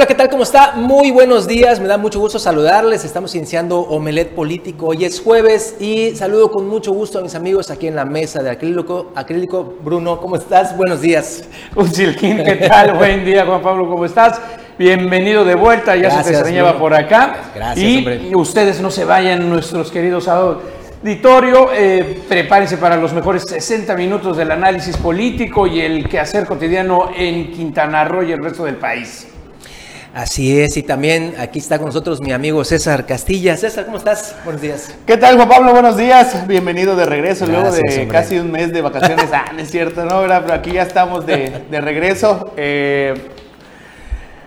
Hola, ¿qué tal? ¿Cómo está? Muy buenos días, me da mucho gusto saludarles. Estamos iniciando Omelet Político. Hoy es jueves y saludo con mucho gusto a mis amigos aquí en la mesa de acrílico. Acrílico, Bruno, ¿cómo estás? Buenos días. Ucilquín, ¿qué tal? Buen día, Juan Pablo, ¿cómo estás? Bienvenido de vuelta, ya se te extrañaba por acá. Gracias, y hombre. ustedes no se vayan, nuestros queridos auditorio, eh, prepárense para los mejores 60 minutos del análisis político y el quehacer cotidiano en Quintana Roo y el resto del país. Así es, y también aquí está con nosotros mi amigo César Castilla. César, ¿cómo estás? Buenos días. ¿Qué tal, Juan Pablo? Buenos días. Bienvenido de regreso luego de hombre. casi un mes de vacaciones. Ah, no es cierto, no. Pero aquí ya estamos de, de regreso. Eh,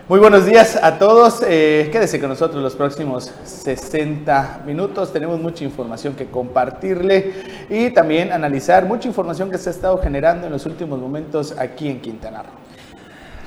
muy buenos días a todos. Eh, quédese con nosotros los próximos 60 minutos. Tenemos mucha información que compartirle y también analizar mucha información que se ha estado generando en los últimos momentos aquí en Quintana Roo.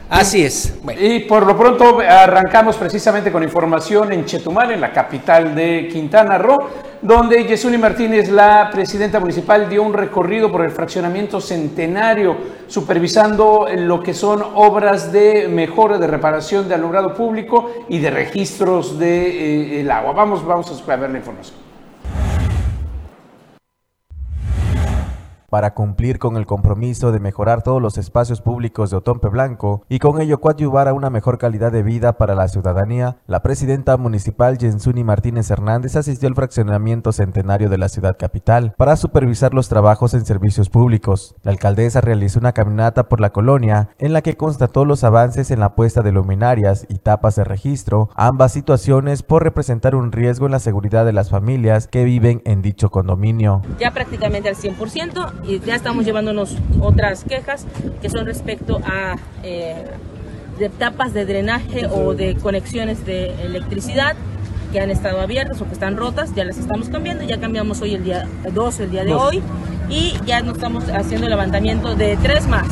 Así es. Y por lo pronto arrancamos precisamente con información en Chetumal, en la capital de Quintana Roo, donde Yesuni Martínez, la presidenta municipal, dio un recorrido por el fraccionamiento centenario, supervisando lo que son obras de mejora, de reparación de alumbrado público y de registros del el agua. Vamos, vamos a ver la información. Para cumplir con el compromiso de mejorar todos los espacios públicos de Otompe Blanco y con ello coadyuvar a una mejor calidad de vida para la ciudadanía, la presidenta municipal Jensuni Martínez Hernández asistió al fraccionamiento centenario de la ciudad capital para supervisar los trabajos en servicios públicos. La alcaldesa realizó una caminata por la colonia en la que constató los avances en la puesta de luminarias y tapas de registro, ambas situaciones por representar un riesgo en la seguridad de las familias que viven en dicho condominio. ya prácticamente al 100% y ya estamos llevándonos otras quejas que son respecto a eh, tapas de drenaje o de conexiones de electricidad que han estado abiertas o que están rotas, ya las estamos cambiando, ya cambiamos hoy el día 2, el día de hoy y ya nos estamos haciendo el levantamiento de tres más.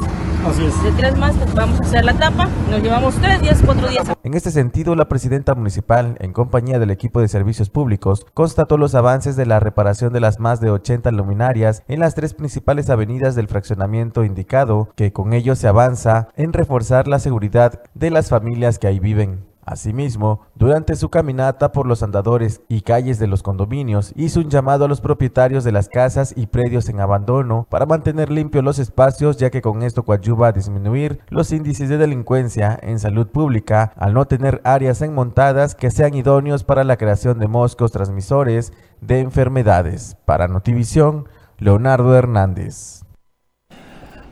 De tres más pues vamos a hacer la tapa, nos llevamos tres días, cuatro días En este sentido, la presidenta municipal, en compañía del equipo de servicios públicos, constató los avances de la reparación de las más de 80 luminarias en las tres principales avenidas del fraccionamiento indicado, que con ello se avanza en reforzar la seguridad de las familias que ahí viven. Asimismo, durante su caminata por los andadores y calles de los condominios, hizo un llamado a los propietarios de las casas y predios en abandono para mantener limpios los espacios, ya que con esto coadyuva a disminuir los índices de delincuencia en salud pública al no tener áreas enmontadas que sean idóneos para la creación de moscos transmisores de enfermedades. Para Notivisión, Leonardo Hernández.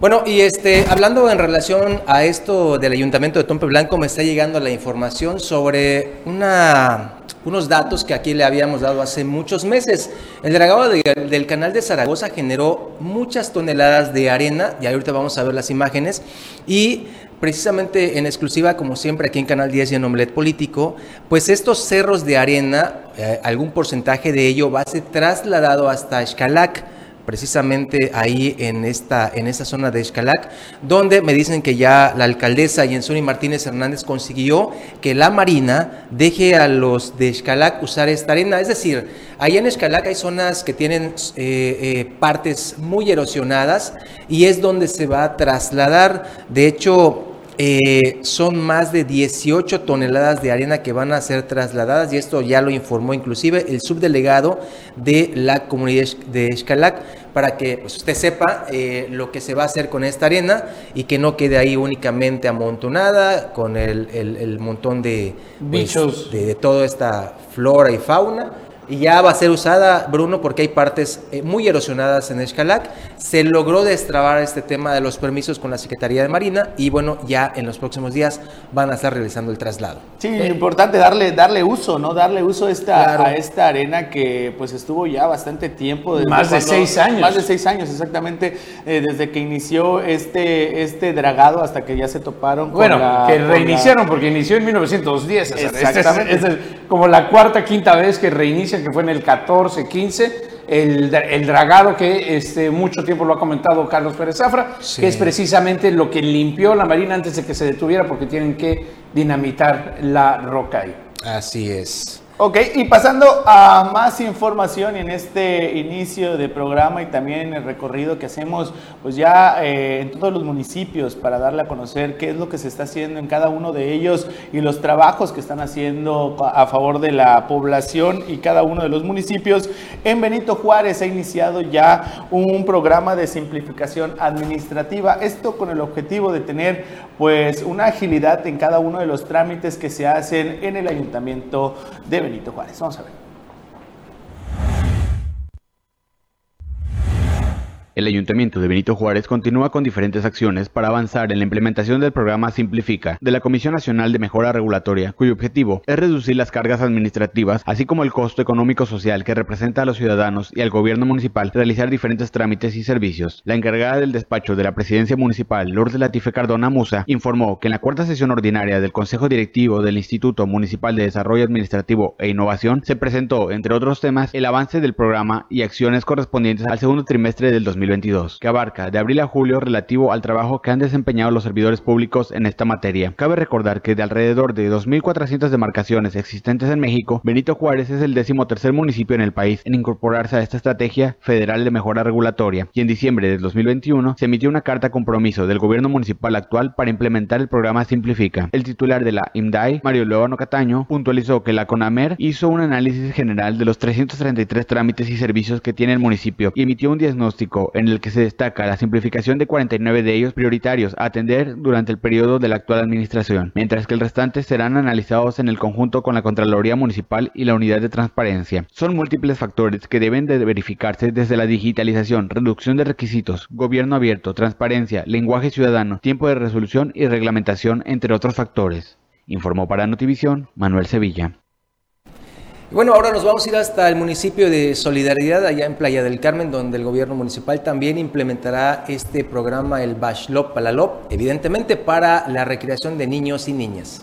Bueno, y este, hablando en relación a esto del Ayuntamiento de Tompe Blanco, me está llegando la información sobre una, unos datos que aquí le habíamos dado hace muchos meses. El dragado de- del canal de Zaragoza generó muchas toneladas de arena, y ahorita vamos a ver las imágenes, y precisamente en exclusiva, como siempre aquí en Canal 10 y en Omelet Político, pues estos cerros de arena, eh, algún porcentaje de ello va a ser trasladado hasta Xcalac precisamente ahí en esta, en esta zona de Xcalac, donde me dicen que ya la alcaldesa Yensuni Martínez Hernández consiguió que la Marina deje a los de Xcalac usar esta arena. Es decir, allá en Xcalac hay zonas que tienen eh, eh, partes muy erosionadas y es donde se va a trasladar. De hecho, eh, son más de 18 toneladas de arena que van a ser trasladadas y esto ya lo informó inclusive el subdelegado de la comunidad de Xcalac para que pues, usted sepa eh, lo que se va a hacer con esta arena y que no quede ahí únicamente amontonada con el, el- el montón de pues, Bichos. de, de toda esta flora y fauna. Y ya va a ser usada, Bruno, porque hay partes eh, muy erosionadas en Xcalac. Se logró destrabar este tema de los permisos con la Secretaría de Marina y bueno, ya en los próximos días van a estar realizando el traslado. Sí, importante darle, darle uso, ¿no? Darle uso a esta, Claro. a esta arena que pues estuvo ya bastante tiempo. desde Más de seis años. Más de seis años, exactamente, eh, desde que inició este, este dragado hasta que ya se toparon con Bueno, la- que con la- reiniciaron porque inició en 1910. o sea, esta es- Exactamente. esta es como la cuarta, quinta vez que que fue en el 14, 15. El, el dragado que este, mucho tiempo lo ha comentado Carlos Pérez Zafra, Sí. que es precisamente lo que limpió la Marina antes de que se detuviera porque tienen que dinamitar la roca ahí. Así es. Ok, y pasando a más información en este inicio de programa y también el recorrido que hacemos, pues ya eh, en todos los municipios para darle a conocer qué es lo que se está haciendo en cada uno de ellos y los trabajos que están haciendo a favor de la población y cada uno de los municipios. En Benito Juárez ha iniciado ya un programa de simplificación administrativa, esto con el objetivo de tener pues una agilidad en cada uno de los trámites que se hacen en el ayuntamiento de Benito Juárez. Vamos a ver. El Ayuntamiento de Benito Juárez continúa con diferentes acciones para avanzar en la implementación del programa Simplifica de la Comisión Nacional de Mejora Regulatoria, cuyo objetivo es reducir las cargas administrativas, así como el costo económico social que representa a los ciudadanos y al gobierno municipal realizar diferentes trámites y servicios. La encargada del despacho de la Presidencia Municipal, Lourdes Latife Cardona Musa, informó que en la cuarta sesión ordinaria del Consejo Directivo del Instituto Municipal de Desarrollo Administrativo e Innovación se presentó, entre otros temas, el avance del programa y acciones correspondientes al segundo trimestre del 2020 2022, que abarca de abril a julio relativo al trabajo que han desempeñado los servidores públicos en esta materia. Cabe recordar que de alrededor de 2.400 demarcaciones existentes en México, Benito Juárez es el décimo tercer municipio en el país en incorporarse a esta estrategia federal de mejora regulatoria y en diciembre de 2021 se emitió una carta compromiso del gobierno municipal actual para implementar el programa Simplifica. El titular de la IMDAI, Mario León Cataño, puntualizó que la CONAMER hizo un análisis general de los 333 trámites y servicios que tiene el municipio y emitió un diagnóstico en el que se destaca la simplificación de 49 de ellos prioritarios a atender durante el periodo de la actual administración, mientras que el restante serán analizados en el conjunto con la Contraloría Municipal y la Unidad de Transparencia. Son múltiples factores que deben de verificarse desde la digitalización, reducción de requisitos, gobierno abierto, transparencia, lenguaje ciudadano, tiempo de resolución y reglamentación, entre otros factores. Informó para Notivisión Manuel Sevilla. Bueno, ahora nos vamos a ir hasta el municipio de Solidaridad, allá en Playa del Carmen, donde el gobierno municipal también implementará este programa, el Bashlop Palalop, evidentemente para la recreación de niños y niñas.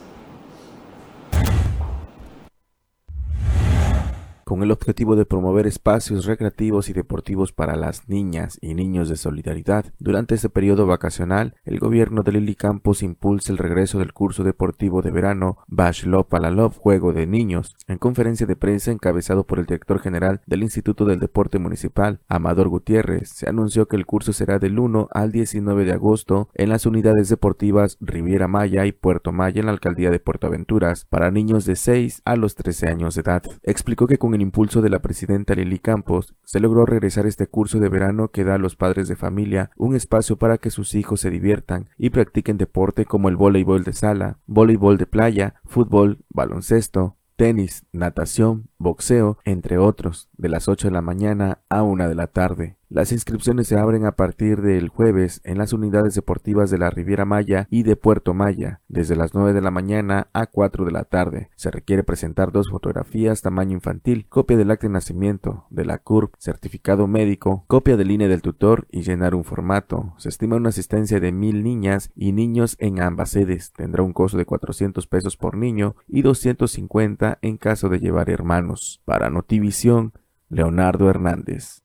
Con el objetivo de promover espacios recreativos y deportivos para las niñas y niños de solidaridad. Durante este periodo vacacional, el gobierno de Lili Campos impulsa el regreso del curso deportivo de verano Bash Lop Love Juego de Niños. En conferencia de prensa encabezado por el director general del Instituto del Deporte Municipal, Amador Gutiérrez, se anunció que el curso será del 1 al 19 de agosto en las unidades deportivas Riviera Maya y Puerto Maya en la alcaldía de Puerto Aventuras para niños de 6 a los 13 años de edad. Explicó que con impulso de la presidenta Lili Campos, se logró regresar este curso de verano que da a los padres de familia un espacio para que sus hijos se diviertan y practiquen deporte como el voleibol de sala, voleibol de playa, fútbol, baloncesto, tenis, natación, boxeo, entre otros, de las 8 de la mañana a 1 de la tarde. Las inscripciones se abren a partir del jueves en las unidades deportivas de la Riviera Maya y de Puerto Maya, desde las 9 de la mañana a 4 de la tarde. Se requiere presentar dos fotografías tamaño infantil, copia del acta de nacimiento, de la CURP, certificado médico, copia del INE del tutor y llenar un formato. Se estima una asistencia de mil niñas y niños en ambas sedes. Tendrá un costo de 400 pesos por niño y 250 en caso de llevar hermanos. Para Notivisión, Leonardo Hernández.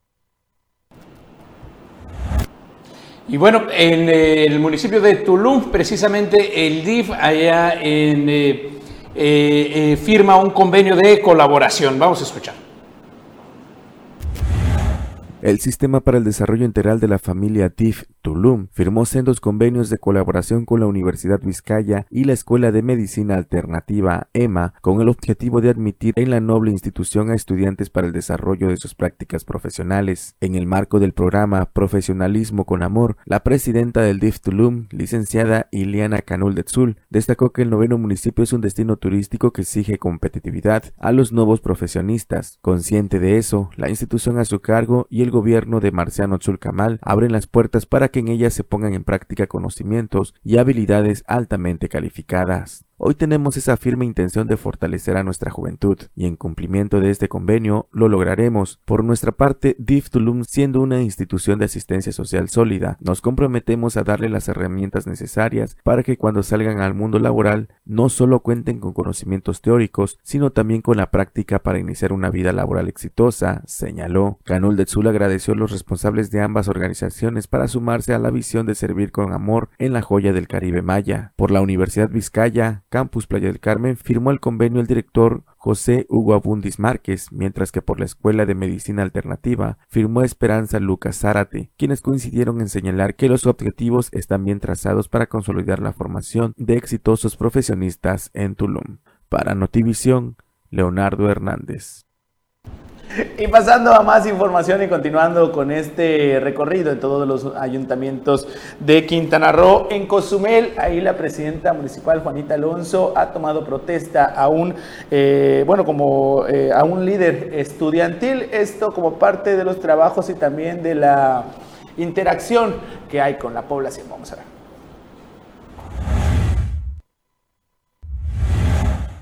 Y bueno, en el municipio de Tulum, precisamente el DIF allá en, eh, eh, eh, firma un convenio de colaboración. Vamos a escuchar. El Sistema para el Desarrollo Integral de la Familia DIF Tulum firmó sendos convenios de colaboración con la Universidad Vizcaya y la Escuela de Medicina Alternativa EMA con el objetivo de admitir en la noble institución a estudiantes para el desarrollo de sus prácticas profesionales. En el marco del programa Profesionalismo con Amor, la presidenta del DIF Tulum, licenciada Iliana Canul de Tzul, destacó que el noveno municipio es un destino turístico que exige competitividad a los nuevos profesionistas. Consciente de eso, la institución a su cargo y el gobierno de Marciano Tzulcamal abren las puertas para que en ellas se pongan en práctica conocimientos y habilidades altamente calificadas. Hoy tenemos esa firme intención de fortalecer a nuestra juventud y en cumplimiento de este convenio lo lograremos. Por nuestra parte, DIF Tulum, siendo una institución de asistencia social sólida, nos comprometemos a darle las herramientas necesarias para que cuando salgan al mundo laboral no solo cuenten con conocimientos teóricos, sino también con la práctica para iniciar una vida laboral exitosa, señaló. Canul de Tzul agradeció a los responsables de ambas organizaciones para sumarse a la visión de servir con amor en la joya del Caribe Maya. Por la Universidad Vizcaya, Campus Playa del Carmen firmó el convenio el director José Hugo Abundis Márquez, mientras que por la Escuela de Medicina Alternativa firmó Esperanza Lucas Zárate, quienes coincidieron en señalar que los objetivos están bien trazados para consolidar la formación de exitosos profesionistas en Tulum. Para Notivisión, Leonardo Hernández. Y pasando a más información y continuando con este recorrido en todos los ayuntamientos de Quintana Roo, en Cozumel, ahí la presidenta municipal Juanita Alonso ha tomado protesta a un, eh, bueno, como eh, a un líder estudiantil, esto como parte de los trabajos y también de la interacción que hay con la población. Vamos a ver.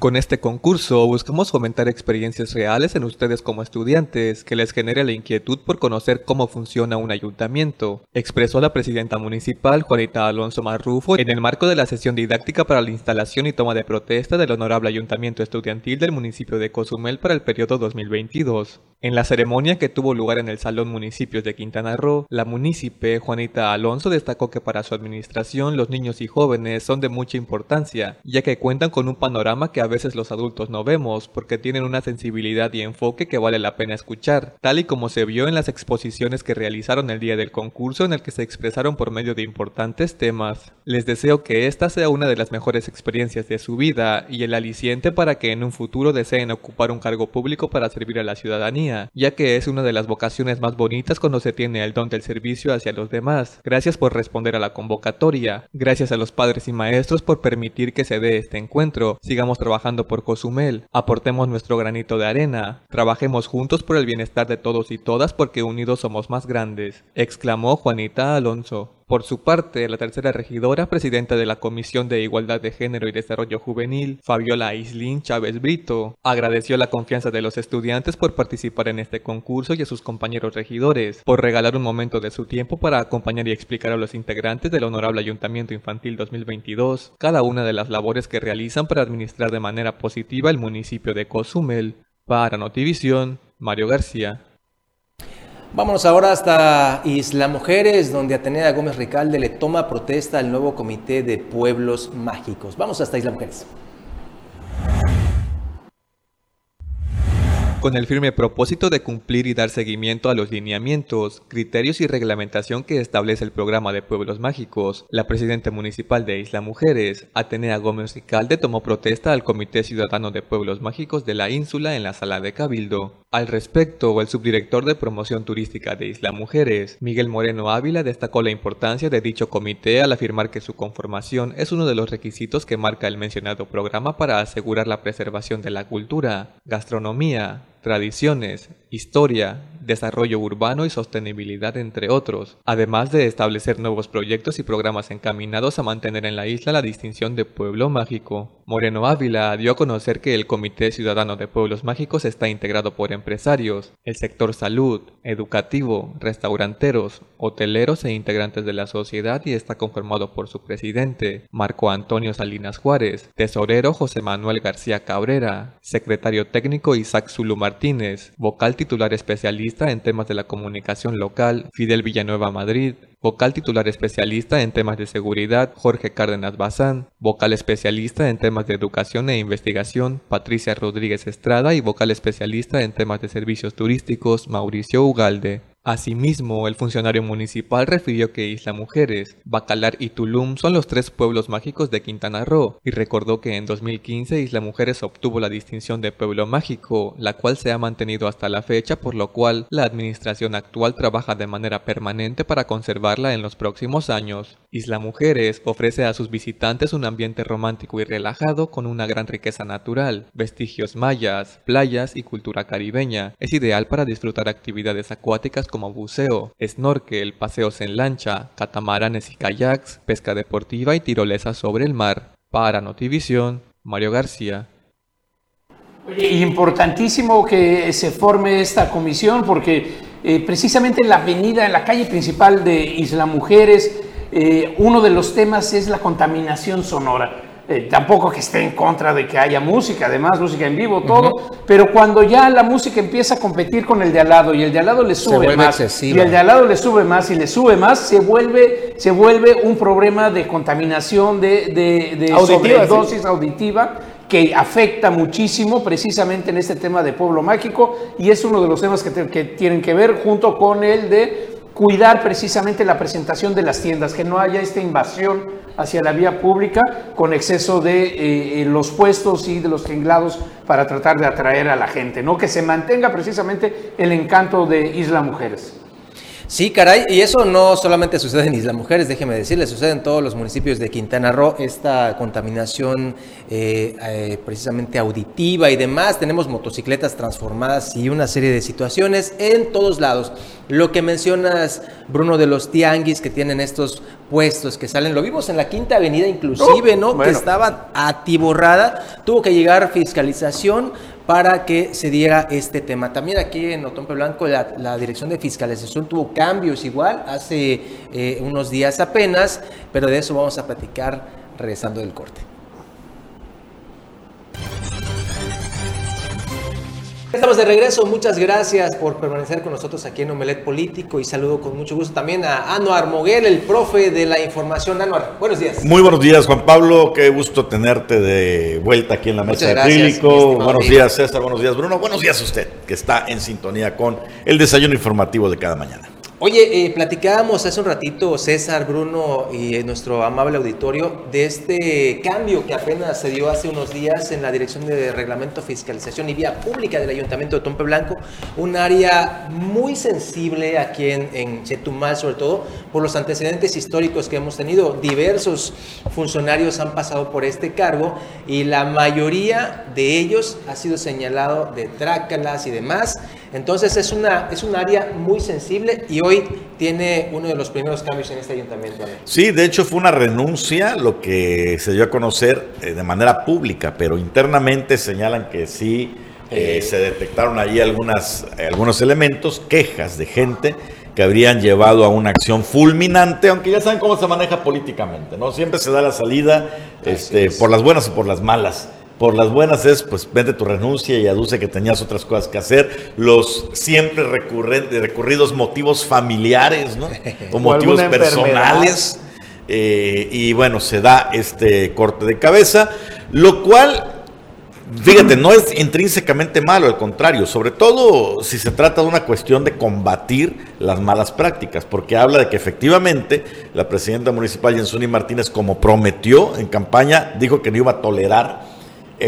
Con este concurso buscamos fomentar experiencias reales en ustedes como estudiantes que les genere la inquietud por conocer cómo funciona un ayuntamiento, expresó la presidenta municipal Juanita Alonso Marrufo en el marco de la sesión didáctica para la instalación y toma de protesta del honorable ayuntamiento estudiantil del municipio de Cozumel para el periodo 2022. En la ceremonia que tuvo lugar en el Salón Municipios de Quintana Roo, la munícipe Juanita Alonso destacó que para su administración los niños y jóvenes son de mucha importancia, ya que cuentan con un panorama que a veces los adultos no vemos porque tienen una sensibilidad y enfoque que vale la pena escuchar, tal y como se vio en las exposiciones que realizaron el día del concurso en el que se expresaron por medio de importantes temas. Les deseo que esta sea una de las mejores experiencias de su vida y el aliciente para que en un futuro deseen ocupar un cargo público para servir a la ciudadanía ya que es una de las vocaciones más bonitas cuando se tiene el don del servicio hacia los demás. Gracias por responder a la convocatoria. Gracias a los padres y maestros por permitir que se dé este encuentro. Sigamos trabajando por Cozumel. Aportemos nuestro granito de arena. Trabajemos juntos por el bienestar de todos y todas porque unidos somos más grandes, exclamó Juanita Alonso. Por su parte, la tercera regidora, presidenta de la Comisión de Igualdad de Género y Desarrollo Juvenil, Fabiola Islín Chávez Brito, agradeció la confianza de los estudiantes por participar en este concurso y a sus compañeros regidores, por regalar un momento de su tiempo para acompañar y explicar a los integrantes del Honorable Ayuntamiento Infantil 2022 cada una de las labores que realizan para administrar de manera positiva el municipio de Cozumel. Para Notivisión, Mario García. Vámonos ahora hasta Isla Mujeres, donde Atenea Gómez Ricalde le toma protesta al nuevo Comité de Pueblos Mágicos. Vamos hasta Isla Mujeres. con el firme propósito de cumplir y dar seguimiento a los lineamientos, criterios y reglamentación que establece el programa de Pueblos Mágicos, la presidenta municipal de Isla Mujeres, Atenea Gómez Ricalde, tomó protesta al Comité Ciudadano de Pueblos Mágicos de la Ínsula en la sala de Cabildo. Al respecto, el subdirector de promoción turística de Isla Mujeres, Miguel Moreno Ávila, destacó la importancia de dicho comité al afirmar que su conformación es uno de los requisitos que marca el mencionado programa para asegurar la preservación de la cultura, gastronomía, tradiciones, historia, desarrollo urbano y sostenibilidad, entre otros, además de establecer nuevos proyectos y programas encaminados a mantener en la isla la distinción de pueblo mágico. Moreno Ávila dio a conocer que el Comité Ciudadano de Pueblos Mágicos está integrado por empresarios, el sector salud, educativo, restauranteros, hoteleros e integrantes de la sociedad y está conformado por su presidente, Marco Antonio Salinas Juárez, tesorero José Manuel García Cabrera, secretario técnico Isaac Zulu Martínez, vocal titular especialista en temas de la comunicación local, Fidel Villanueva Madrid, vocal titular especialista en temas de seguridad, Jorge Cárdenas Bazán, vocal especialista en temas de educación e investigación, Patricia Rodríguez Estrada y vocal especialista en temas de servicios turísticos, Mauricio Ugalde. Asimismo, el funcionario municipal refirió que Isla Mujeres, Bacalar y Tulum son los tres pueblos mágicos de Quintana Roo y recordó que en 2015 Isla Mujeres obtuvo la distinción de pueblo mágico, la cual se ha mantenido hasta la fecha, por lo cual la administración actual trabaja de manera permanente para conservarla en los próximos años. Isla Mujeres ofrece a sus visitantes un ambiente romántico y relajado con una gran riqueza natural, vestigios mayas, playas y cultura caribeña. Es ideal para disfrutar actividades acuáticas como buceo, snorkel, paseos en lancha, catamaranes y kayaks, pesca deportiva y tirolesa sobre el mar. Para Notivisión, Mario García. Importantísimo que se forme esta comisión porque eh, precisamente en la avenida, en la calle principal de Isla Mujeres, eh, uno de los temas es la contaminación sonora. Eh, tampoco que esté en contra de que haya música, además música en vivo, todo, pero cuando ya la música empieza a competir con el de al lado y el de al lado le sube más y el de al lado le sube más y le sube más, se vuelve, se vuelve un problema de contaminación, de, de, de sobredosis auditiva que afecta muchísimo precisamente en este tema de pueblo mágico y es uno de los temas que, que tienen que ver junto con el de cuidar precisamente la presentación de las tiendas, que no haya esta invasión hacia la vía pública con exceso de eh, eh, los puestos y de los tinglados para tratar de atraer a la gente, ¿no? Que se mantenga precisamente el encanto de Isla Mujeres. Sí, caray, y eso no solamente sucede en Isla Mujeres, déjeme decirle, sucede en todos los municipios de Quintana Roo, esta contaminación eh, eh, precisamente auditiva y demás. Tenemos motocicletas transformadas y una serie de situaciones en todos lados. Lo que mencionas, Bruno, de los tianguis que tienen estos puestos que salen, lo vimos en la Quinta Avenida inclusive, ¿no? Que estaba atiborrada, tuvo que llegar fiscalización para que se diera este tema. También aquí en Otompe Blanco la, Dirección de Fiscalización tuvo cambios igual hace eh, unos días apenas, pero de eso vamos a platicar regresando del corte. Estamos de regreso, muchas gracias por permanecer con nosotros aquí en Omelet Político y saludo con mucho gusto también a Anuar Moguel, el profe de la información. Anuar, buenos días. Muy buenos días, Juan Pablo, qué gusto tenerte de vuelta aquí en la mesa de acrílico. Buenos días, César, buenos días, Bruno, buenos días a usted, que está en sintonía con el desayuno informativo de cada mañana. Oye, eh, platicábamos hace un ratito, César, Bruno y eh, nuestro amable auditorio, de este cambio que apenas se dio hace unos días en la Dirección de Reglamento, Fiscalización y Vía Pública del Ayuntamiento de Tompe Blanco, un área muy sensible aquí en, Chetumal, sobre todo por los antecedentes históricos que hemos tenido. Diversos funcionarios han pasado por este cargo y la mayoría de ellos ha sido señalado de trácalas y demás. Entonces es una es un área muy sensible y hoy tiene uno de los primeros cambios en este ayuntamiento. Sí, de hecho fue una renuncia lo que se dio a conocer eh, de manera pública, pero internamente señalan que sí eh, se detectaron ahí algunas, algunos elementos, quejas de gente que habrían llevado a una acción fulminante, aunque ya saben cómo se maneja políticamente, ¿no? Siempre se da la salida este, por las buenas o por las malas. Por las buenas es, pues, vende tu renuncia y aduce que tenías otras cosas que hacer. Los siempre recurrentes, recurridos motivos familiares, ¿no? O, motivos personales. Eh, y bueno, se da este corte de cabeza, lo cual, fíjate, no es intrínsecamente malo, al contrario, sobre todo si se trata de una cuestión de combatir las malas prácticas, porque habla de que efectivamente la presidenta municipal Jensuni Martínez, como prometió en campaña, dijo que no iba a tolerar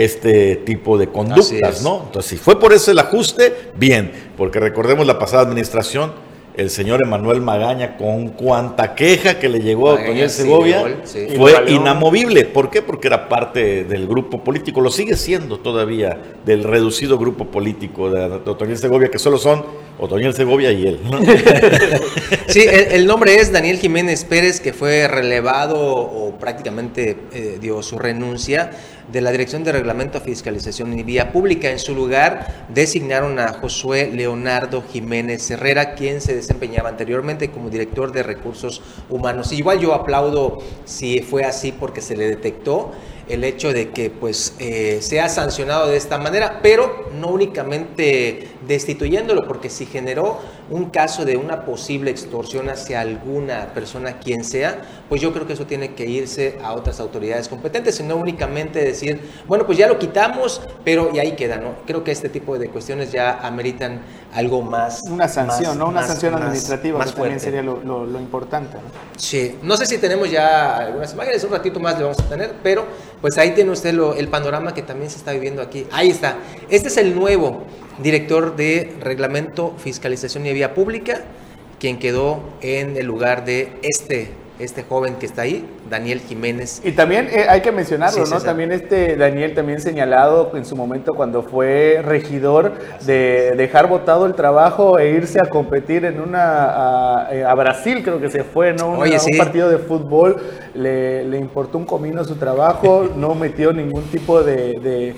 este tipo de conductas, ¿no? Entonces, si fue por eso el ajuste, bien, porque recordemos la pasada administración, el señor Emanuel Magaña, con cuanta queja que le llegó a Otoniel Segovia, fue inamovible. ¿Por qué? Porque era parte del grupo político, lo sigue siendo todavía, del reducido grupo político de, Otoniel Segovia, que solo son Otoniel Segovia y él. sí, el, nombre es Daniel Jiménez Pérez, que fue relevado o prácticamente eh, dio su renuncia de la Dirección de Reglamento, Fiscalización y Vía Pública. En su lugar designaron a Josué Leonardo Jiménez Herrera, quien se desempeñaba anteriormente como director de recursos humanos. Igual yo aplaudo si fue así porque se le detectó el hecho de que pues eh, sea sancionado de esta manera, pero no únicamente destituyéndolo, porque si generó un caso de una posible extorsión hacia alguna persona, quien sea, pues yo creo que eso tiene que irse a otras autoridades competentes, y no únicamente decir, bueno, pues ya lo quitamos, pero y ahí queda, ¿no? Creo que este tipo de cuestiones ya ameritan algo más. Una sanción, ¿no? Una sanción administrativa, más, que también sería lo, importante. ¿no? Sí, no sé si tenemos ya algunas imágenes, un ratito más le vamos a tener, pero pues ahí tiene usted el panorama que también se está viviendo aquí. Ahí está. Este es el nuevo director de Reglamento, Fiscalización y Vía Pública, quien quedó en el lugar de este este joven que está ahí, Daniel Jiménez. Y también eh, hay que mencionarlo, ¿no? También este Daniel también señalado en su momento cuando fue regidor de dejar votado el trabajo e irse a competir en una a, eh, Brasil, creo que se fue, ¿no? un partido de fútbol, le, importó un comino su trabajo, no metió ningún tipo de,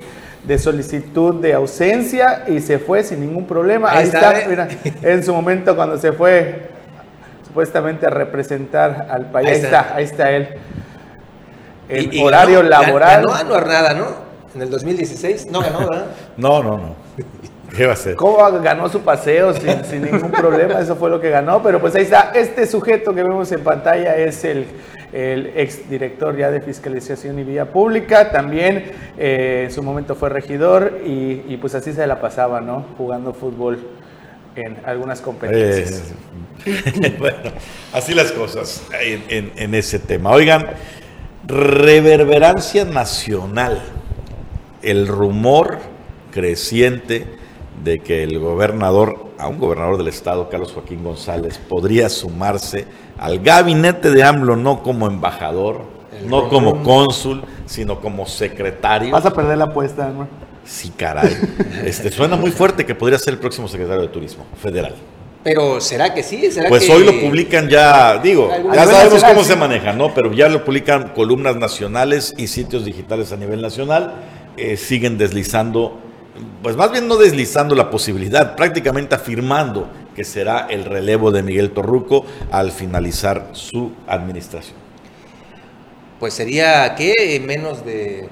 de solicitud de ausencia y se fue sin ningún problema. Ahí, está, ¿eh? mira, en su momento cuando se fue supuestamente a representar al país. Ahí está, ahí está él. Y- y horario ganó- laboral. Ganó Anuar nada, ¿no? En el 2016. No ganó, ¿verdad? No, no, no. ¿Qué va a ser? ¿Cómo ganó su paseo sin, sin ningún problema? Eso fue lo que ganó. Pero pues ahí está. Este sujeto que vemos en pantalla es el, el exdirector ya de Fiscalización y Vía Pública. También eh, en su momento fue regidor y, y, pues así se la pasaba, ¿no? Jugando fútbol en algunas competencias. Eh, bueno, así las cosas en, en- en ese tema. Oigan, reverberancia nacional. El rumor creciente de que el gobernador, a un gobernador del estado, Carlos Joaquín González, podría sumarse al gabinete de AMLO, no como embajador, no como cónsul, sino como secretario. Vas a perder la apuesta, hermano. Sí, caray. Este, suena muy fuerte que podría ser el próximo secretario de Turismo Federal. Pero ¿será que sí? ¿Será Pues que- hoy lo publican ya, digo, ya sabemos cómo sí. se maneja, ¿no? Pero ya lo publican columnas nacionales y sitios digitales a nivel nacional. eh, siguen deslizando, pues más bien no deslizando la posibilidad, prácticamente afirmando que será el relevo de Miguel Torruco al finalizar su administración. Pues sería, ¿qué? Menos de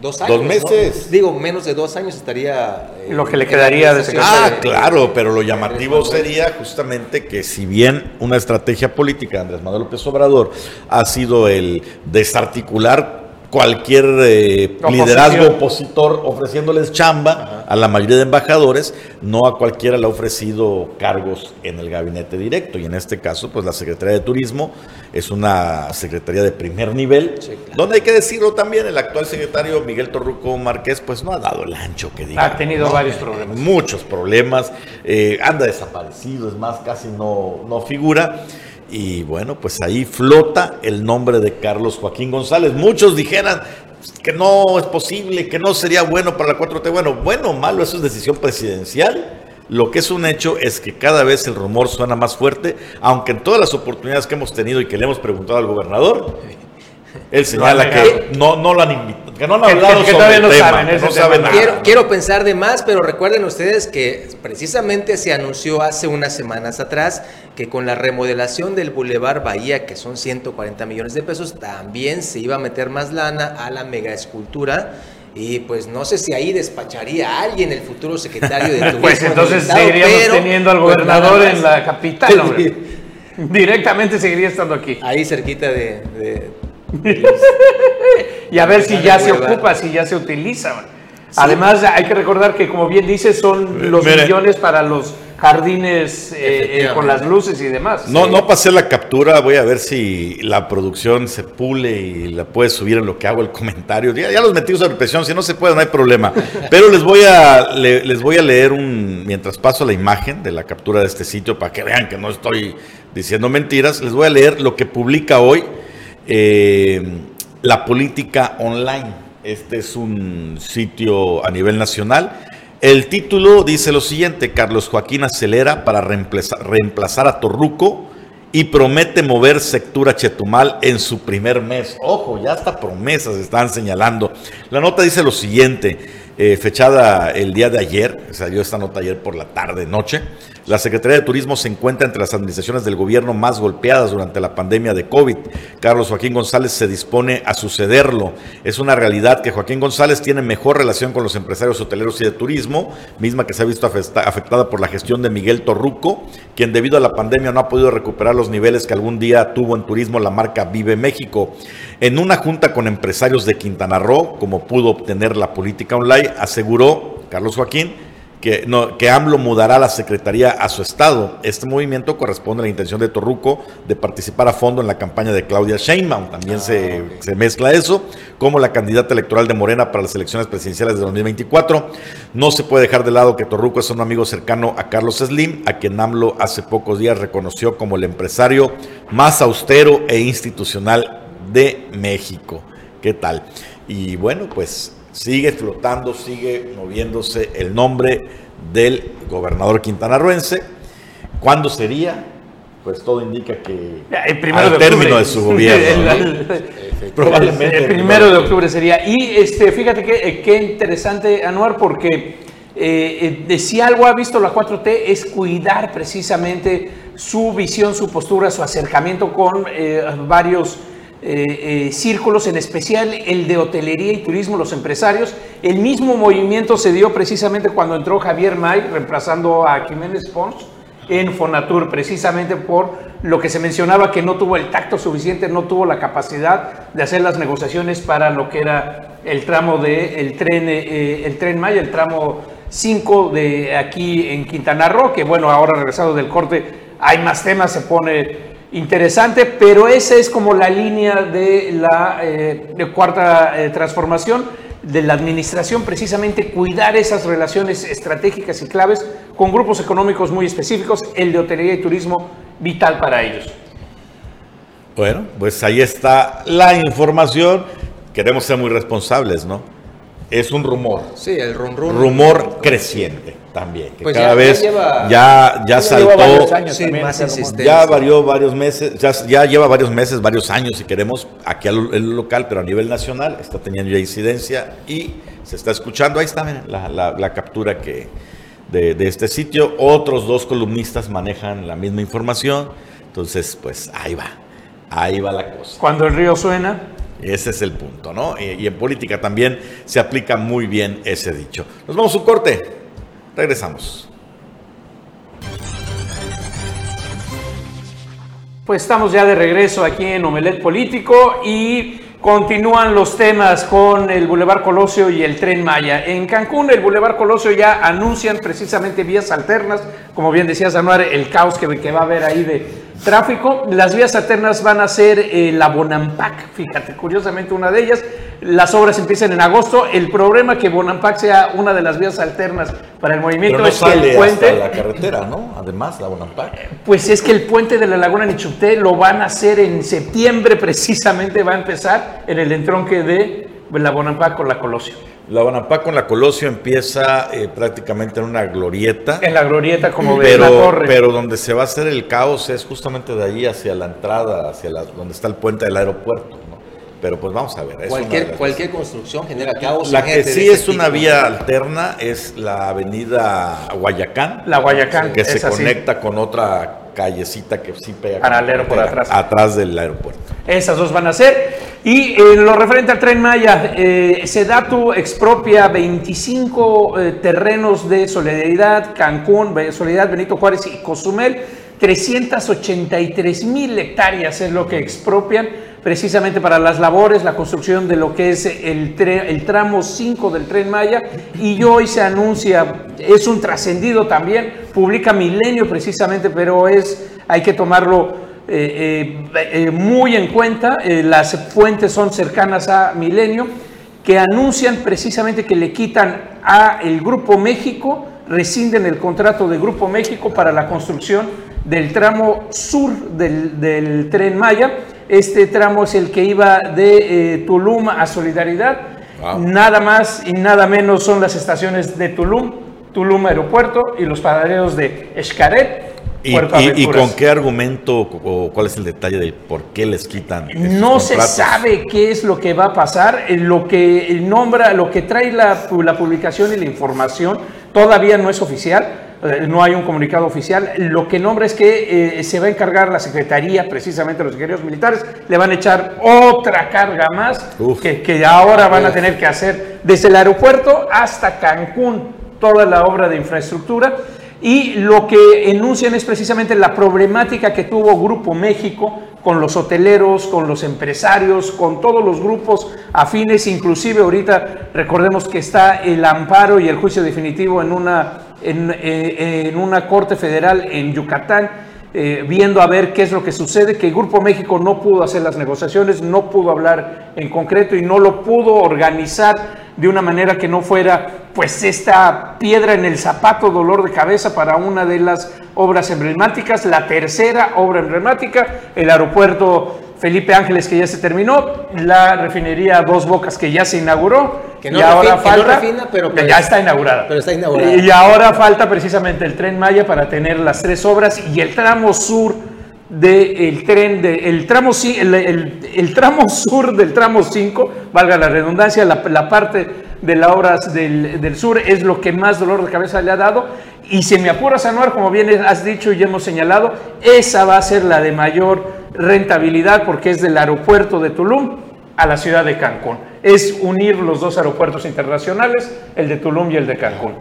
dos años. Dos ¿no? meses. Digo, menos de dos años estaría. eh, Lo que le quedaría de administración Ah, claro, pero lo llamativo sería justamente que si bien una estrategia política de Andrés Manuel López Obrador ha sido el desarticular cualquier eh, liderazgo opositor ofreciéndoles chamba a la mayoría de embajadores, no a cualquiera le ha ofrecido cargos en el gabinete directo. Y en este caso, pues la Secretaría de Turismo es una secretaría de primer nivel, Sí, claro. donde hay que decirlo también, el actual secretario Miguel Torruco Márquez, pues no ha dado el ancho que diga. Ha tenido varios problemas. Muchos problemas, eh, anda desaparecido, es más, casi no, no figura. Y bueno, pues ahí flota el nombre de Carlos Joaquín González. Muchos dijeran que no es posible, que no sería bueno para la 4T. Bueno, bueno o malo, eso es decisión presidencial. Lo que es un hecho es que cada vez el rumor suena más fuerte, aunque en todas las oportunidades que hemos tenido y que le hemos preguntado al gobernador, él señala que no, no lo han invitado, que no han Que- hablado que- que sobre todavía el no tema, saben que no saben nada. Quiero, quiero pensar de más, pero recuerden ustedes que precisamente se anunció hace unas semanas atrás que con la remodelación del Boulevard Bahía, que son 140 millones de pesos, también se iba a meter más lana a la mega escultura. Y pues no sé si ahí despacharía a alguien el futuro secretario de Turismo. Pues entonces estado, seguiríamos pero, teniendo al pues, gobernador en la capital, hombre. Directamente seguiría estando aquí. Ahí cerquita de... de- Y a ver si ya se ocupa, si ya se utiliza. Además, hay que recordar que, como bien dices, son los Mire. millones para los jardines eh, eh, con las luces y demás. No, Sí. no pasé la captura, voy a ver si la producción se pule y la puede subir en lo que hago el comentario. Ya, ya los metí sobre presión, si no se puede no hay problema. Pero les voy a le- les voy a leer un mientras paso la imagen de la captura de este sitio para que vean que no estoy diciendo mentiras. Les voy a leer lo que publica hoy eh, la política online. Este es un sitio a nivel nacional. El título dice lo siguiente, Carlos Joaquín acelera para reemplazar, reemplazar a Torruco y promete mover sectura Chetumal en su primer mes. Ojo, ya hasta promesas están señalando. La nota dice lo siguiente, eh, fechada el día de ayer, salió esta nota ayer por la tarde, noche. La Secretaría de Turismo se encuentra entre las administraciones del gobierno más golpeadas durante la pandemia de COVID. Carlos Joaquín González se dispone a sucederlo. Es una realidad que Joaquín González tiene mejor relación con los empresarios hoteleros y de turismo, misma que se ha visto afecta- afectada por la gestión de Miguel Torruco, quien debido a la pandemia no ha podido recuperar los niveles que algún día tuvo en turismo la marca Vive México. En una junta con empresarios de Quintana Roo, como pudo obtener la política online, aseguró Carlos Joaquín que, no, que AMLO mudará la secretaría a su estado. Este movimiento corresponde a la intención de Torruco de participar a fondo en la campaña de Claudia Sheinbaum. También se, se mezcla eso como la candidata electoral de Morena para las elecciones presidenciales de 2024. No se puede dejar de lado que Torruco es un amigo cercano a Carlos Slim, a quien AMLO hace pocos días reconoció como el empresario más austero e institucional de México. ¿Qué tal? Y bueno, pues sigue flotando, sigue moviéndose el nombre del gobernador quintanarroense. ¿Cuándo sería? Pues todo indica que El primero al de término de su gobierno. El- Probablemente. El primero de octubre sería. Y este, fíjate que, eh, qué interesante, Anuar, porque eh, eh, de si algo ha visto la 4T es cuidar precisamente su visión, su postura, su acercamiento con eh, varios eh, círculos, en especial el de hotelería y turismo, los empresarios. El mismo movimiento se dio precisamente cuando entró Javier May, reemplazando a Jiménez Pons en Fonatur, precisamente por lo que se mencionaba que no tuvo el tacto suficiente, no tuvo la capacidad de hacer las negociaciones para lo que era el tramo de tren, eh, el tren Maya, el tramo 5 de aquí en Quintana Roo, que bueno, ahora regresado del corte hay más temas, se pone interesante, pero esa es como la línea de la eh, de cuarta eh, transformación de la administración, precisamente cuidar esas relaciones estratégicas y claves con grupos económicos muy específicos, el de hotelería y turismo vital para ellos. Bueno, pues ahí está la información. Queremos ser muy responsables, ¿no? Es un rumor. Sí, el rum, rum. Rumor creciente también. Que Pues cada ya- vez ya lleva- ya, ya saltó. años Sí, también más. Ya varió varios meses, ya, ya lleva varios meses, varios años, si queremos, aquí al el local, pero a nivel nacional está teniendo ya incidencia y se está escuchando. Ahí está miren, la, la- la captura que de, de este sitio. Otros dos columnistas manejan la misma información. Entonces, pues ahí va, ahí va la cosa. Cuando el río suena, Ese es el punto, ¿no? Y en política también se aplica muy bien ese dicho. Nos vamos a un corte. Regresamos. Pues estamos ya de regreso aquí en Omelet Político y continúan los temas con el Boulevard Colosio y el Tren Maya. En Cancún, el Boulevard Colosio ya anuncian precisamente vías alternas, como bien decías, Anuar, el caos que, que va a haber ahí de tráfico. Las vías alternas van a ser eh, la Bonampak, fíjate, curiosamente una de ellas. Las obras empiezan en agosto. El problema que Bonampak sea una de las vías alternas para el movimiento Pero no es que el sale puente... hasta la carretera, ¿no? Además, la Bonampak. Pues es que el puente de la Laguna Nichupté lo van a hacer en septiembre, precisamente va a empezar en el entronque de la Bonampak con la Colosio. La Bonampak con la Colosio empieza eh, prácticamente en una glorieta. En la glorieta como de la torre. pero donde se va a hacer el caos es justamente de ahí hacia la entrada, hacia la, donde está el puente del aeropuerto. ¿no? Pero pues vamos a ver. es Cualquier, cualquier construcción genera caos. La que sí es una tipo. vía alterna es la avenida Guayacán. La Guayacán, Que se así. conecta con otra callecita que sí pega. Paralelo por atrás. Atrás del aeropuerto. Esas dos van a ser. Y en lo referente al tren Maya, eh, Sedatu expropia 25 eh, terrenos de Solidaridad, Cancún, Solidaridad Benito Juárez y Cozumel. 383 mil hectáreas es lo que expropian precisamente para las labores, la construcción de lo que es el, tramo 5 del tren Maya. Y hoy se anuncia, es un trascendido también, publica Milenio precisamente, pero es, hay que tomarlo eh, eh, eh, muy en cuenta, las fuentes son cercanas a Milenio, que anuncian precisamente que le quitan a el Grupo México, rescinden el contrato de Grupo México para la construcción del tramo sur del, del tren Maya. Este tramo es el que iba de eh, Tulum a Solidaridad. Wow. Nada más y nada menos son las estaciones de Tulum, Tulum Aeropuerto y los paraderos de Xcaret. ¿Y, y- con qué argumento o cuál es el detalle de por qué les quitan? No se sabe qué es lo que va a pasar. Eh, Lo que eh, nombra, lo que trae la publicación y la información todavía no es oficial. Eh, No hay un comunicado oficial. Lo que nombra es que eh, se va a encargar la Secretaría, precisamente los ingenieros militares, le van a echar otra carga más Uf. que, que ahora van a tener que hacer desde el aeropuerto hasta Cancún, toda la obra de infraestructura. Y lo que enuncian es precisamente la problemática que tuvo Grupo México con los hoteleros, con los empresarios, con todos los grupos afines, inclusive ahorita recordemos que está el amparo y el juicio definitivo en una, en, eh, en una corte federal en Yucatán, eh, viendo a ver qué es lo que sucede, que el Grupo México no pudo hacer las negociaciones, no pudo hablar en concreto y no lo pudo organizar de una manera que no fuera pues esta piedra en el zapato, dolor de cabeza para una de las obras emblemáticas, la tercera obra emblemática, el aeropuerto Felipe Ángeles que ya se terminó, la refinería Dos Bocas que ya se inauguró Que no y ahora refi- que no falta, refina, pero que pues- ya está inaugurada. pero está inaugurada. Y ahora falta precisamente el tren Maya para tener las tres obras y el tramo sur del tren, de, el, tramo, el, el- el tramo sur del tramo 5, valga la redundancia, la, la parte de las obras del, del sur es lo que más dolor de cabeza le ha dado. Y si me apuras, Anuar, como bien has dicho y hemos señalado, esa va a ser la de mayor rentabilidad porque es del aeropuerto de Tulum a la ciudad de Cancún. Es unir los dos aeropuertos internacionales, el de Tulum y el de Cancún,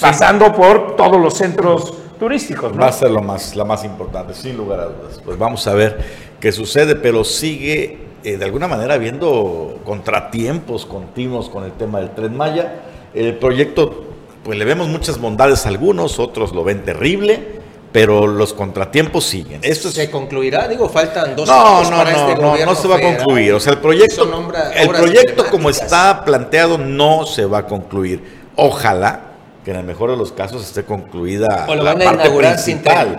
pasando por todos los centros turísticos. ¿no? Va a ser lo más, la más importante, sin lugar a dudas. Pues vamos a ver qué sucede, pero sigue eh, de alguna manera habiendo contratiempos continuos con el tema del Tren Maya. El proyecto, pues le vemos muchas bondades a algunos, otros lo ven terrible, pero los contratiempos siguen. Esto es- ¿Se concluirá? Digo, faltan dos no, años no, para no, este no, gobierno no se va a concluir. O sea, el proyecto, el proyecto como está planteado no se va a concluir. Ojalá que en el mejor de los casos esté concluida O lo la van a parte inaugurar principal.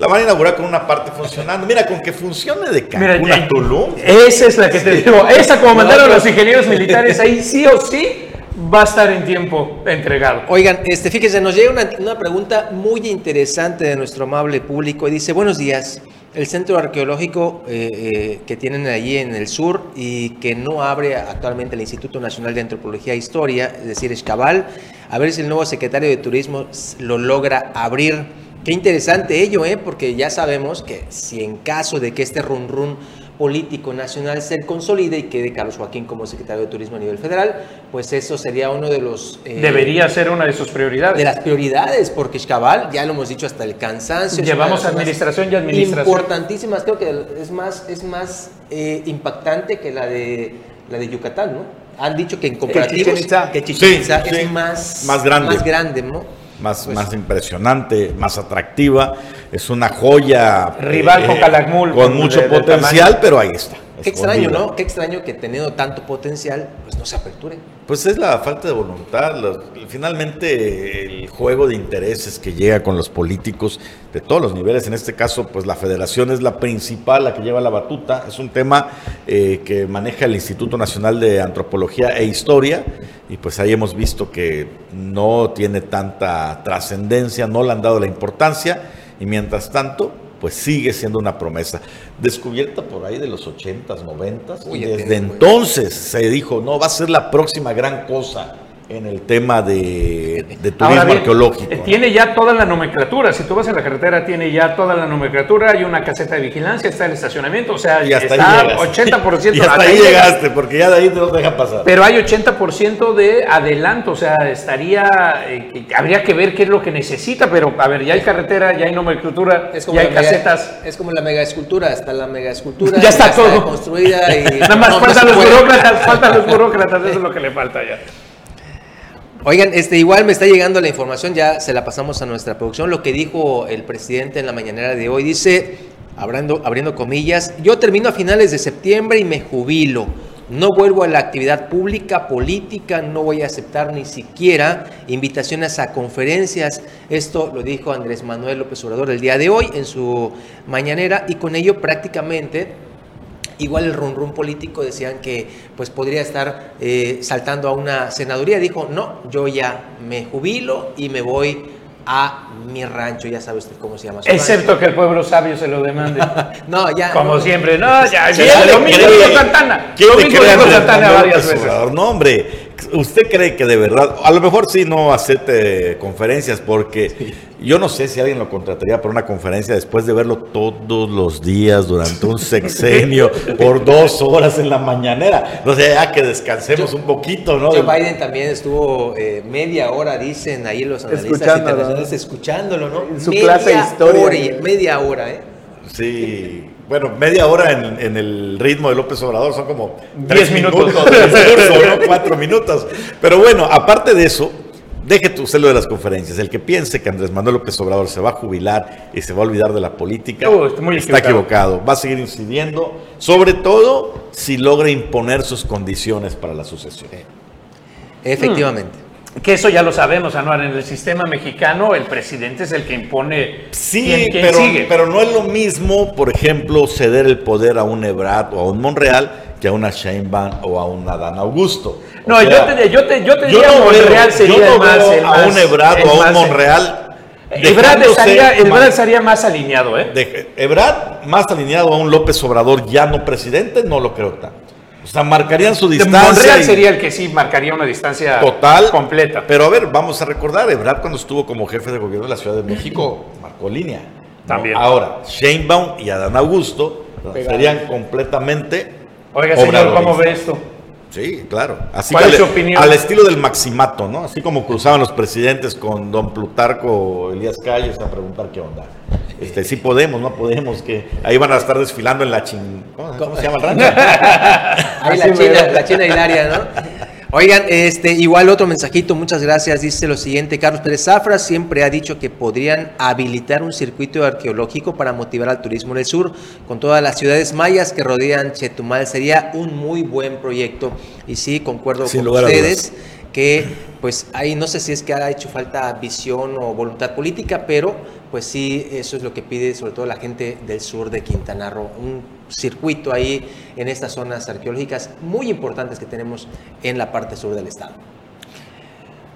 La van a inaugurar con una parte funcionando. Mira, con que funcione de Mira, Cancún ya- a Tulum. Esa es la que te digo. Esa, como mandaron los ingenieros militares ahí, sí o sí, va a estar en tiempo entregado. Oigan, este, fíjense, nos llega una, una pregunta muy interesante de nuestro amable público y dice, buenos días, el centro arqueológico eh, eh, que tienen allí en el sur y que no abre actualmente el Instituto Nacional de Antropología e Historia, es decir, Escabal, a ver si el nuevo secretario de Turismo lo logra abrir. Qué interesante ello, ¿eh? porque ya sabemos que si en caso de que este run run político nacional se consolide y quede Carlos Joaquín como secretario de Turismo a nivel federal, pues eso sería uno de los... eh, Debería ser una de sus prioridades. de las prioridades, porque Xcabal, ya lo hemos dicho hasta el cansancio. Llevamos administración y administración. Importantísimas, creo que es más, es más eh, impactante que la de, la de Yucatán, ¿no? Han dicho que en comparativos, que Chichén Sí, Itzá sí. es más, Más grande. más grande, ¿no? Más, Pues- más impresionante, más atractiva. Es una joya. eh, Rival con Calakmul, Con de- mucho de potencial, pero ahí está. Qué extraño. ¿no? Qué extraño que teniendo tanto potencial, pues no se aperture. Pues es la falta de voluntad. los- finalmente, el juego de intereses que llega con los políticos de todos los niveles. En este caso, pues la federación es la principal, la que lleva la batuta. Es un tema eh, que maneja el Instituto Nacional de Antropología e Historia. Y pues ahí hemos visto que no tiene tanta trascendencia, no le han dado la importancia. Y mientras tanto, pues sigue siendo una promesa. Descubierta por ahí de los 80s, 90s. Uy, y desde muy- entonces se dijo, no, va a ser la próxima gran cosa en el tema de, de turismo bien, arqueológico. ¿no? Tiene ya toda la nomenclatura. Si tú vas en la carretera, tiene ya toda la nomenclatura. Hay una caseta de vigilancia, está el estacionamiento. O sea, y hasta está ahí llegaste. 80%. y hasta hasta ahí llegaste, porque ya de ahí no te deja pasar. Pero hay 80% de adelanto, o sea, estaría, eh, que- habría que ver qué es lo que necesita, pero a ver, ya hay carretera, ya hay nomenclatura, Es como ya hay la mega- casetas. es como la mega escultura, está la mega escultura. Ya está todo. construida y Nada más no, faltan los puede. burócratas, faltan los burócratas, eso es lo que le falta ya. Oigan, este, igual me está llegando la información, ya se la pasamos a nuestra producción, lo que dijo el presidente en la mañanera de hoy, dice, abriendo, abriendo comillas, yo termino a finales de septiembre y me jubilo, no vuelvo a la actividad pública, política, no voy a aceptar ni siquiera invitaciones a conferencias, esto lo dijo Andrés Manuel López Obrador el día de hoy en su mañanera y con ello prácticamente Igual el run run político decían que pues podría estar eh, saltando a una senaduría. Dijo, no, yo ya me jubilo y me voy a mi rancho. Ya sabe usted cómo se llama. su Excepto que el pueblo sabio se lo demande. No, ya. Como no. siempre, no, ya, ¿Quién ya, le lo mismo Santana. ¿Quién Lo mismo Santana varias veces. No, hombre, ¿usted cree que de verdad, a lo mejor sí no acepte conferencias, porque yo no sé si alguien lo contrataría para una conferencia después de verlo todos los días durante un sexenio por dos horas en la mañanera. No sé, ya que descansemos un poquito, ¿no? Joe Biden también estuvo eh, media hora, dicen ahí los analistas Escuchándolo, internacionales, escuchándolo, ¿no? En su media clase de historia. hora media hora, ¿eh? Sí, bueno, media hora en, en el ritmo de López Obrador son como Diez tres minutos. de discurso, ¿no? Cuatro minutos. Pero bueno, aparte de eso, deje tú usted lo de las conferencias. El que piense que Andrés Manuel López Obrador se va a jubilar y se va a olvidar de la política, Oh, está muy está equivocado. equivocado. Va a seguir incidiendo, sobre todo si logra imponer sus condiciones para la sucesión. Efectivamente. Que eso ya lo sabemos, Anuar. En el sistema mexicano, el presidente es el que impone Sí, quién, quién pero, sigue. pero no es lo mismo, por ejemplo, ceder el poder a un Ebrard o a un Monreal que a una Sheinbaum o a un Adán Augusto. O no, sea, yo te, yo te, yo te yo diría veo- Monreal sería yo no el más, veo el a un Ebrard el o a un más- Monreal. Ebrard estaría, Ebrard estaría más alineado, ¿eh? de- Ebrard más alineado a un López Obrador ya no presidente, no lo creo tanto. O sea, marcarían su distancia. Monreal y- sería el que sí marcaría una distancia total completa. Pero a ver, vamos a recordar, Ebrard cuando estuvo como jefe de gobierno de la Ciudad de México marcó línea. ¿no? También. Ahora, Sheinbaum y Adán Augusto serían completamente Oiga, señor. ¿cómo ve esto? Sí, claro. Así ¿Cuál que es su opinión? Al estilo del maximato, ¿no? Así como cruzaban los presidentes con don Plutarco Elías Calles a preguntar qué onda. Este, sí podemos, no podemos, que ahí van a estar desfilando en la chin... ¿Cómo, cómo se llama el rancho? Ahí la China, la China Hilaria, ¿no? Oigan, este, igual otro mensajito, muchas gracias. Dice lo siguiente, Carlos Pérez Zafra siempre ha dicho que podrían habilitar un circuito arqueológico para motivar al turismo en el sur, con todas las ciudades mayas que rodean Chetumal. Sería un muy buen proyecto. Y sí, concuerdo Sin con lugar a ustedes que pues ahí no sé si es que ha hecho falta visión o voluntad política, pero pues sí, eso es lo que pide sobre todo la gente del sur de Quintana Roo, un circuito ahí en estas zonas arqueológicas muy importantes que tenemos en la parte sur del estado.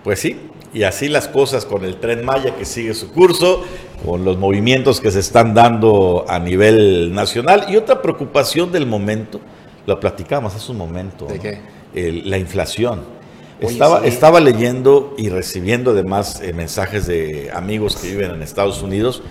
Pues sí, y así las cosas con el tren Maya que sigue su curso, con los movimientos que se están dando a nivel nacional y otra preocupación del momento, lo platicamos hace un momento, ¿De ¿no? qué? El- la inflación. Oye, Estaba, sí. estaba leyendo y recibiendo además eh, mensajes de amigos que viven en Estados Unidos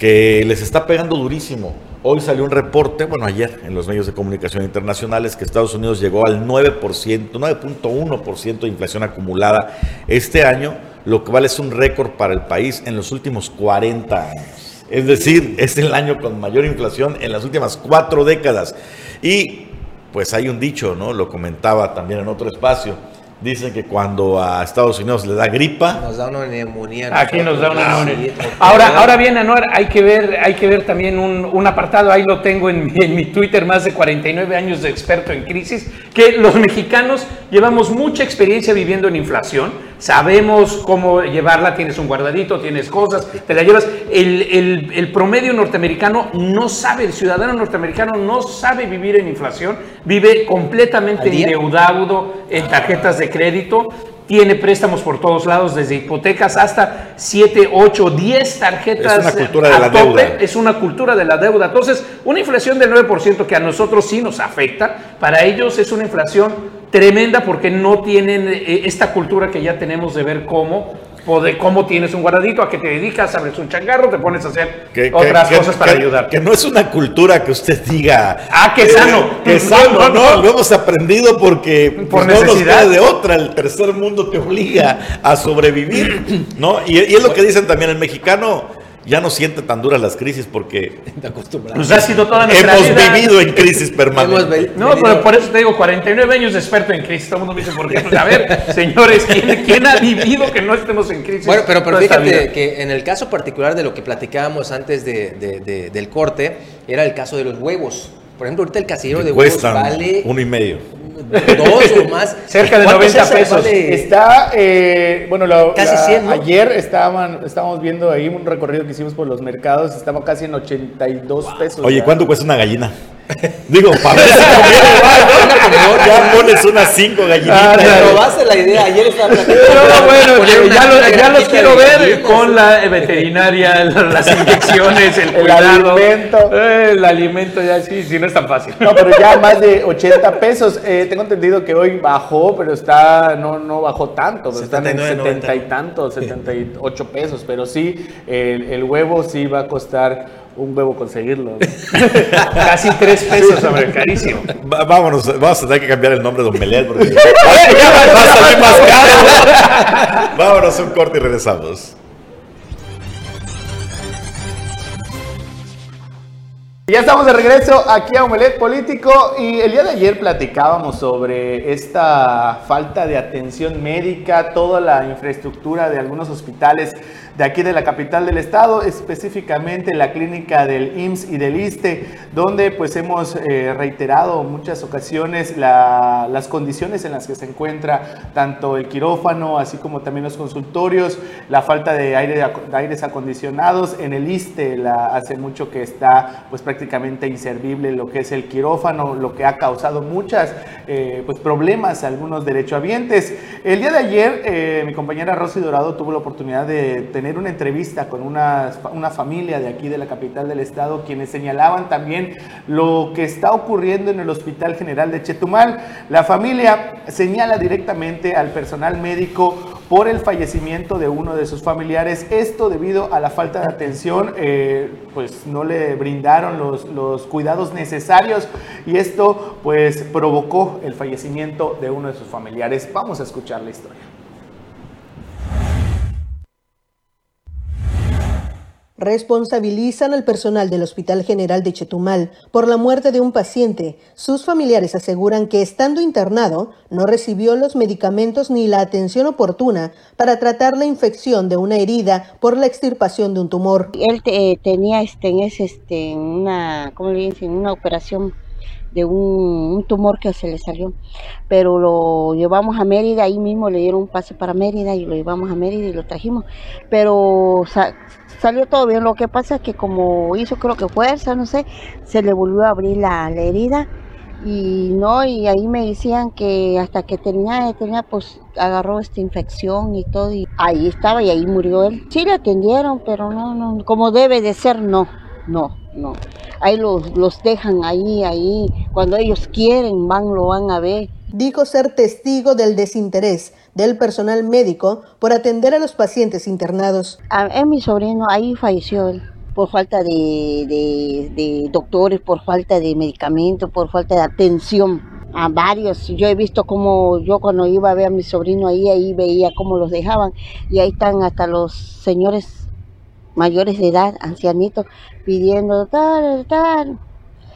que les está pegando durísimo. Hoy salió un reporte, bueno, ayer en los medios de comunicación internacionales, que Estados Unidos llegó al 9%, 9.1% de inflación acumulada este año, lo vale es un récord para el país en los últimos 40 años. Es decir, es el año con mayor inflación en las últimas cuatro décadas. Y pues hay un dicho, ¿no? Lo comentaba también en otro espacio. Dicen que cuando a Estados Unidos le da gripa, Nos da una neumonía. Aquí nos da una neumonía. sí, Ahora, ahora bien, Anuar, hay que ver, hay que ver también un, un apartado, ahí lo tengo en, mi- en mi Twitter, más de 49 años de experto en crisis, que los mexicanos llevamos mucha experiencia viviendo en inflación, sabemos cómo llevarla, tienes un guardadito, tienes cosas, te la llevas. El, el- el promedio norteamericano no sabe, el ciudadano norteamericano no sabe vivir en inflación, vive completamente endeudado en tarjetas de crédito, tiene préstamos por todos lados, desde hipotecas hasta 7, 8, 10 tarjetas. Es una cultura de a la tope. deuda. Es una cultura de la deuda. Entonces, una inflación del 9% que a nosotros sí nos afecta, para ellos es una inflación tremenda porque no tienen eh, esta cultura que ya tenemos de ver cómo, poder- cómo tienes un guardadito, a qué te dedicas, abres un changarro, te pones a hacer que, otras que- cosas para que- ayudar. Que no es una cultura que usted diga. Ah, qué eh, sano. Que sano, No. Lo hemos aprendido porque Por pues, no nos necesidad. de otra. El tercer mundo te obliga a sobrevivir, ¿no? Y, y es lo que dicen también el mexicano. Ya no siente tan duras las crisis porque. Pues ha sido toda nuestra hemos vida. vivido en crisis permanente. No, pero por eso te digo, 49 años de experto en crisis. Todo el mundo me dice, ¿por qué? Pues, a ver, señores, ¿quién, quién ha vivido que no estemos en crisis? Bueno, pero, pero fíjate que en el caso particular de lo que platicábamos antes de- de- de- del corte, era el caso de los huevos. Por ejemplo, ahorita el casillero de huevos vale uno y medio. dos o más. Cerca de ¿Cuánto, 90 César, pesos. vale? Está, eh, bueno, la- Casi la- 100, ¿no? ayer estaban, estábamos viendo ahí un recorrido que hicimos por los mercados, estaba casi en 82 pesos. Oye, ya. ¿cuánto cuesta una gallina? Digo, para ver si conviene, ya pones unas cinco Ah, gallinitas. Me robaste la idea. Ayer estaba platicando. No, bueno, ya, una- ya lo- una ya los quiero ver con la veterinaria, las inyecciones, el, El cuidado. alimento. Eh, el alimento, ya sí, sí, no es tan fácil. No, pero ya más de 80 pesos. Eh, tengo entendido que hoy bajó, pero está, no, no bajó tanto, pero están en 79, 70 y tanto, 78 pesos. Pero sí, el, el huevo sí va a costar un huevo conseguirlo. Casi 3 pesos, hombre, carísimo. Va- Vámonos, vamos a tener que cambiar el nombre de Don Melet porque va a salir más caro. Vámonos un corte y regresamos. Ya estamos de regreso aquí a Omelet Político y el día de ayer platicábamos sobre esta falta de atención médica, toda la infraestructura de algunos hospitales de aquí de la capital del estado, específicamente la clínica del IMSS y del ISTE, donde pues hemos eh, reiterado muchas ocasiones la- las condiciones en las que se encuentra tanto el quirófano, así como también los consultorios, la falta de, aire, de aires acondicionados en el ISTE, la, hace mucho que está pues prácticamente inservible lo que es el quirófano, lo que ha causado muchas eh, pues problemas a algunos derechohabientes. El día de ayer eh, mi compañera Rosy Dorado tuvo la oportunidad de tener una entrevista con una, una familia de aquí de la capital del estado, quienes señalaban también lo que está ocurriendo en el Hospital General de Chetumal. La familia señala directamente al personal médico por el fallecimiento de uno de sus familiares. Esto debido a la falta de atención, eh, pues no le brindaron los, los, cuidados necesarios y esto pues provocó el fallecimiento de uno de sus familiares. Vamos a escuchar la historia. Responsabilizan al personal del Hospital General de Chetumal por la muerte de un paciente. Sus familiares aseguran que estando internado no recibió los medicamentos ni la atención oportuna para tratar la infección de una herida por la extirpación de un tumor. Él eh, tenía este, este, una, operación de un, tumor que se le salió, pero lo llevamos a Mérida, ahí mismo le dieron un pase para Mérida y lo llevamos a Mérida y lo trajimos, pero salió todo bien, lo que pasa es que como hizo creo que fuerza, no sé, se le volvió a abrir la, herida y no, y ahí me decían que hasta que tenía, tenía pues agarró esta infección y todo y ahí estaba y ahí murió él. Sí le atendieron, pero no, no, como debe de ser, no, no, no. Ahí los, los dejan ahí, ahí, cuando ellos quieren van, lo van a ver. Dijo ser testigo del desinterés del personal médico por atender a los pacientes internados. A, mi sobrino ahí falleció él por falta de, de, doctores, por falta de medicamentos, por falta de atención a varios. Yo he visto como yo cuando iba a ver a mi sobrino ahí, ahí veía cómo los dejaban y ahí están hasta los señores mayores de edad, ancianitos, pidiendo tal, tal.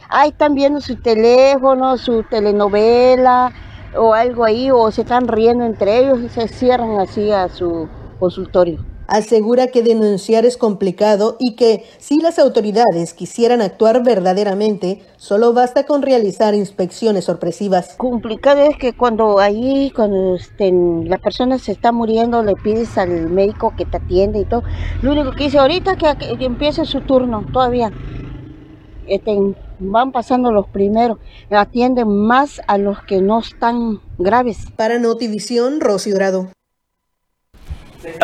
Ahí están viendo su teléfono, su telenovela, o algo ahí o se están riendo entre ellos y se cierran así a su consultorio. Asegura que denunciar es complicado y que si las autoridades quisieran actuar verdaderamente, solo basta con realizar inspecciones sorpresivas. Complicado es que cuando ahí, cuando estén, la persona se está muriendo, le pides al médico que te atiende y todo. Lo único que dice ahorita que, que empiece su turno, todavía. Estén, van pasando los primeros, atienden más a los que no están graves. Para Notivisión, Rosy Dorado.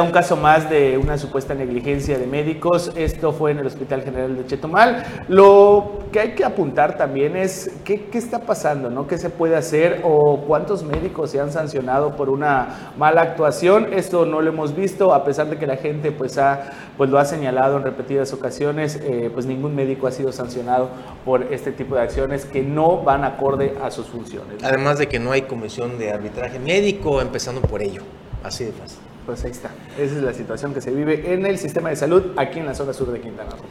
Un caso más de una supuesta negligencia de médicos. Esto fue en el Hospital General de Chetumal. Lo que hay que apuntar también es qué, qué, está pasando, ¿no? ¿Qué se puede hacer o cuántos médicos se han sancionado por una mala actuación? Esto no lo hemos visto, a pesar de que la gente pues, ha, pues lo ha señalado en repetidas ocasiones, eh, pues ningún médico ha sido sancionado por este tipo de acciones que no van acorde a sus funciones. Además de que no hay comisión de arbitraje médico, empezando por ello. Así de fácil. Pues ahí está. Esa es la situación que se vive en el sistema de salud aquí en la zona sur de Quintana Roo.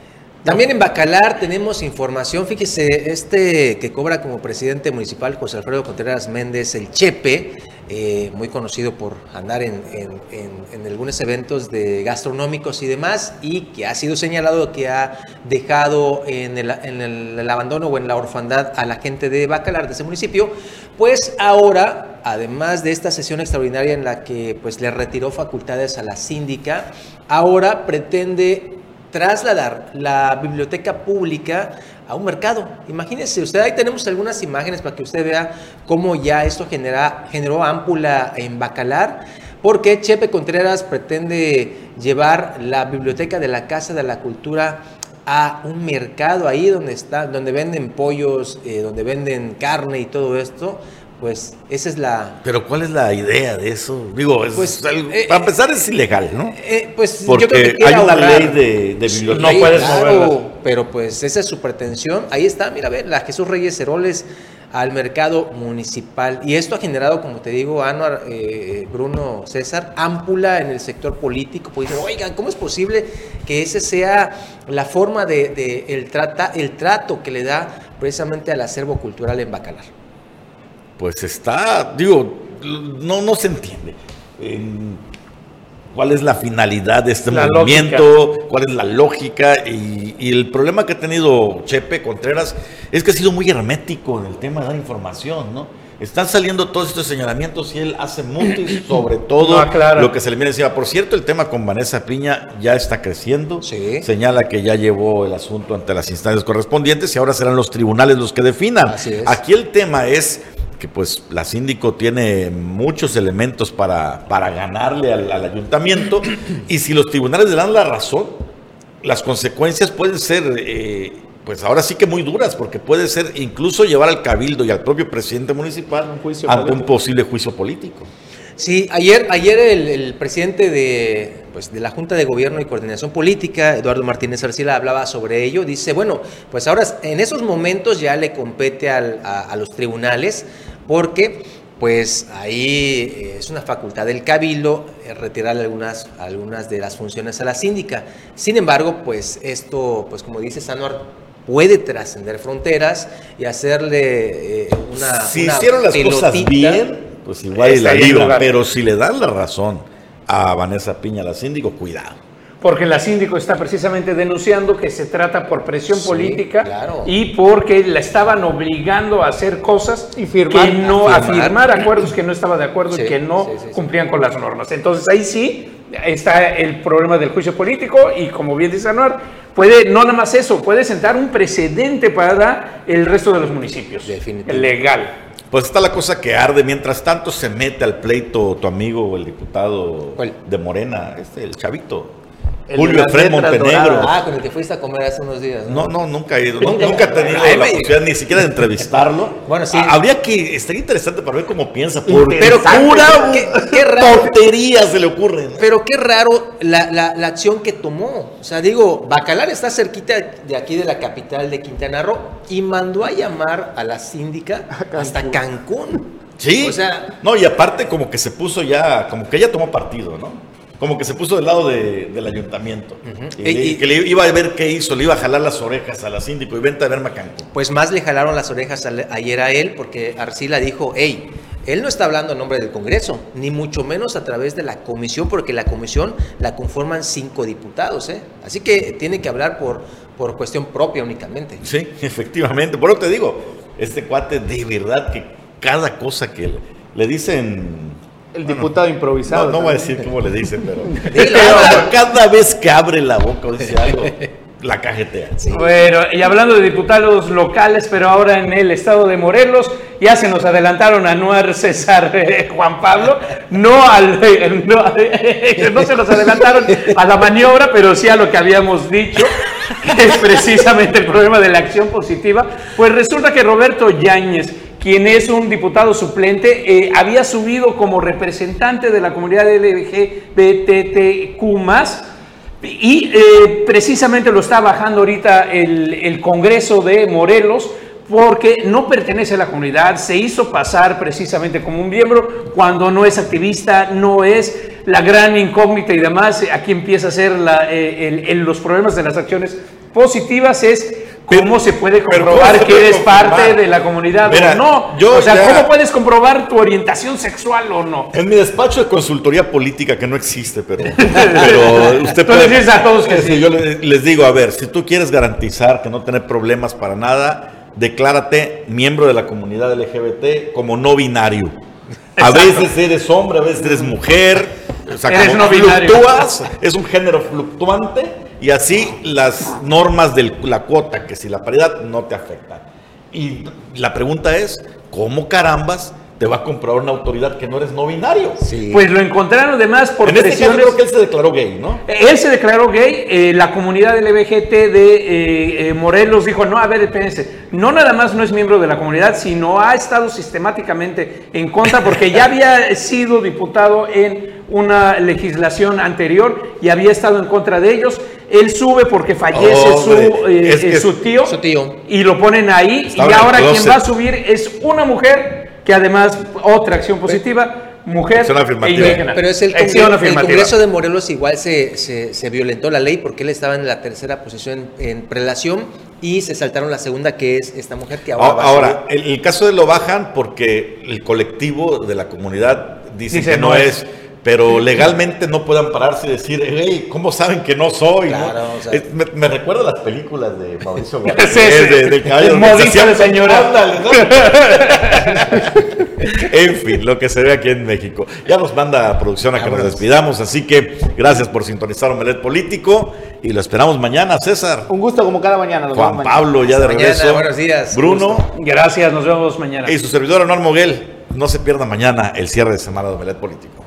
También en Bacalar tenemos información, fíjese, este que cobra como presidente municipal José Alfredo Contreras Méndez, el Chepe, eh, muy conocido por andar en, algunos eventos de gastronómicos y demás, y que ha sido señalado que ha dejado en el, el abandono o en la orfandad a la gente de Bacalar, de ese municipio, pues ahora, además de esta sesión extraordinaria en la que pues le retiró facultades a la síndica, ahora pretende trasladar la biblioteca pública a un mercado. Imagínense, usted ahí tenemos algunas imágenes para que usted vea cómo ya esto genera, generó ámpula en Bacalar, porque Chepe Contreras pretende llevar la biblioteca de la Casa de la Cultura a un mercado ahí donde está, donde venden pollos, eh, donde venden carne y todo esto pues esa es la... Pero ¿cuál es la idea de eso? Digo, pues, eh, para empezar es ilegal, ¿no? Eh, pues Porque yo creo que hay una ley de, de No puedes claro, Pero pues esa es su pretensión. Ahí está, mira, a ver, la Jesús Reyes Heroles al mercado municipal. Y esto ha generado, como te digo, Anuar, eh, Bruno César, ámpula en el sector político. Pues oigan, ¿cómo es posible que ese sea la forma de, el, trata, el trato que le da precisamente al acervo cultural en Bacalar? pues está, digo, no, no se entiende. ¿Cuál es la finalidad de este movimiento? ¿Cuál es la lógica? Y, el problema que ha tenido Chepe Contreras es que ha sido muy hermético en el tema de dar información, ¿no? están saliendo todos estos señalamientos y él hace mucho sobre todo No, claro. lo que se le viene encima. Por cierto, el tema con Vanessa Piña ya está creciendo. Sí. Señala que ya llevó el asunto ante las instancias correspondientes y ahora serán los tribunales los que definan. Así es. Aquí el tema es que pues la síndico tiene muchos elementos para, para ganarle al, al ayuntamiento y si los tribunales le dan la razón, las consecuencias pueden ser, eh, pues ahora sí que muy duras, porque puede ser incluso llevar al cabildo y al propio presidente municipal Un juicio ante un posible juicio político. Sí, ayer, ayer el, el presidente de, pues, de la Junta de Gobierno y Coordinación Política, Eduardo Martínez Arcila, hablaba sobre ello. Dice, bueno, pues ahora en esos momentos ya le compete al- a, a los tribunales porque pues ahí eh, es una facultad del cabildo eh, retirar algunas, algunas de las funciones a la síndica. Sin embargo, pues esto, pues como dice Sanuar, puede trascender fronteras y hacerle eh, una... si una hicieron las cosas bien, pues igual y la Estaría en libra, lugar. pero si le dan la razón a Vanessa Piña, la síndico, cuidado. Porque la síndico está precisamente denunciando que se trata por presión Sí, política claro. y porque la estaban obligando a hacer cosas Y firmar. que no, A a firmar. acuerdos que no estaba de acuerdo Sí, y que no sí, sí, sí. cumplían con las normas. Entonces ahí sí está el problema del juicio político y como bien dice Anuar, puede, no nada más eso, puede sentar un precedente para el resto de los municipios. Definitivo. Legal. Pues está la cosa que arde. Mientras tanto se mete al pleito tu amigo, el diputado ¿Cuál? de Morena, este, el chavito. Julio letras Montenegro. Ah, con el que fuiste a comer hace unos días. No, no, nunca he ido. nu- Nunca. Nunca he tenido la posibilidad ni siquiera de entrevistarlo. Bueno, sí. Habría que, estaría interesante para ver cómo piensa. Porque Pero pura qué- qué raro. tonterías se le ocurren. Pero qué raro la, la- la acción que tomó. O sea, digo, Bacalar está cerquita de aquí de la capital de Quintana Roo y mandó a llamar a la síndica hasta Cancún. Sí. O sea, no, y aparte como que se puso ya, como que ella tomó partido, ¿no? Como que se puso del lado de- del ayuntamiento. y, le- Y- y- que le iba a ver qué hizo, le iba a jalar las orejas a la síndico y vente a verme a Cancún. pues más le jalaron las orejas ayer a él porque Arcila dijo, hey, él no está hablando en nombre del Congreso, ni mucho menos a través de la comisión, porque la comisión la conforman cinco diputados, ¿eh? Así que tiene que hablar por, por cuestión propia únicamente. Sí, efectivamente. Por eso te digo, este cuate de verdad que cada cosa que le, le dicen... El diputado improvisado. No, no voy a decir cómo le dicen, pero... Cada vez que abre la boca o dice algo, la cajetea. Bueno, y hablando de diputados locales, pero ahora en el estado de Morelos, ya se nos adelantaron a Anuar César eh, Juan Pablo, no, al, eh, no, eh, no se nos adelantaron a la maniobra, pero sí a lo que habíamos dicho, que es precisamente el problema de la acción positiva. Pues resulta que Roberto Yáñez, quien es un diputado suplente, eh, había subido como representante de la comunidad LGBTQ+, y eh, precisamente lo está bajando ahorita el, Congreso de Morelos porque no pertenece a la comunidad, se hizo pasar precisamente como un miembro cuando no es activista, no es la gran incógnita y demás. Aquí empieza a ser eh, los problemas de las acciones positivas es cómo Pero- se puede comprobar ¿cómo se que puede eres confirmar? parte de la comunidad Mira, o no. yo o sea, ya- ¿cómo puedes comprobar tu orientación sexual o no? En mi despacho de consultoría política, que no existe, pero, pero usted Tú les dices a todos que sí. Yo le- les digo, a ver, si tú quieres garantizar que no tener problemas para nada, declárate miembro de la comunidad LGBT como no binario. A veces eres hombre, a veces eres mujer. O sea, Eres no binario. fluctúas, es un género fluctuante y así las normas de la cuota, que si la paridad no te afectan. Y la pregunta es, ¿cómo carambas te va a comprobar una autoridad que no eres no binario? Sí. Pues lo encontraron además por en este caso creo que él se declaró gay, ¿no? Él se declaró gay, eh, la comunidad LGBT de eh, eh, Morelos dijo, no, a ver, espérense, no nada más no es miembro de la comunidad, sino ha estado sistemáticamente en contra porque ya había sido diputado en una legislación anterior y había estado en contra de ellos. Él sube porque fallece Hombre, su, eh, es que eh, su tío, su tío. y lo ponen ahí Estaba y ahora quien va a subir es una mujer que además, otra acción positiva, mujer Acción e indígena. Pero es el, Acción Congre- el afirmativa. Congreso de Morelos igual se, se, se violentó la ley porque él estaba en la tercera posición en, en prelación y se saltaron la segunda que es esta mujer que ahora va a Ahora, subir. el, el caso de lo bajan porque el colectivo de la comunidad dice, Dice, que no, no es. es. Pero legalmente no puedan pararse y decir, hey, ¿cómo saben que no soy? no?" Claro, o sea- Es- me, me recuerda a las películas de Mauricio Sí, Garcés, sí. de, del caballo de señora. Ándale, ¿no? en fin, lo que se ve aquí en México. Ya nos manda producción a que nos despidamos, así que gracias por sintonizar Omelet Político y lo esperamos mañana, César. Un gusto como cada mañana. nos Juan vemos mañana. Pablo, ya de mañana, regreso. buenos días. Bruno Gracias, nos vemos mañana. y su servidor Anual Moguel. No se pierda mañana el cierre de semana de Omelet Político.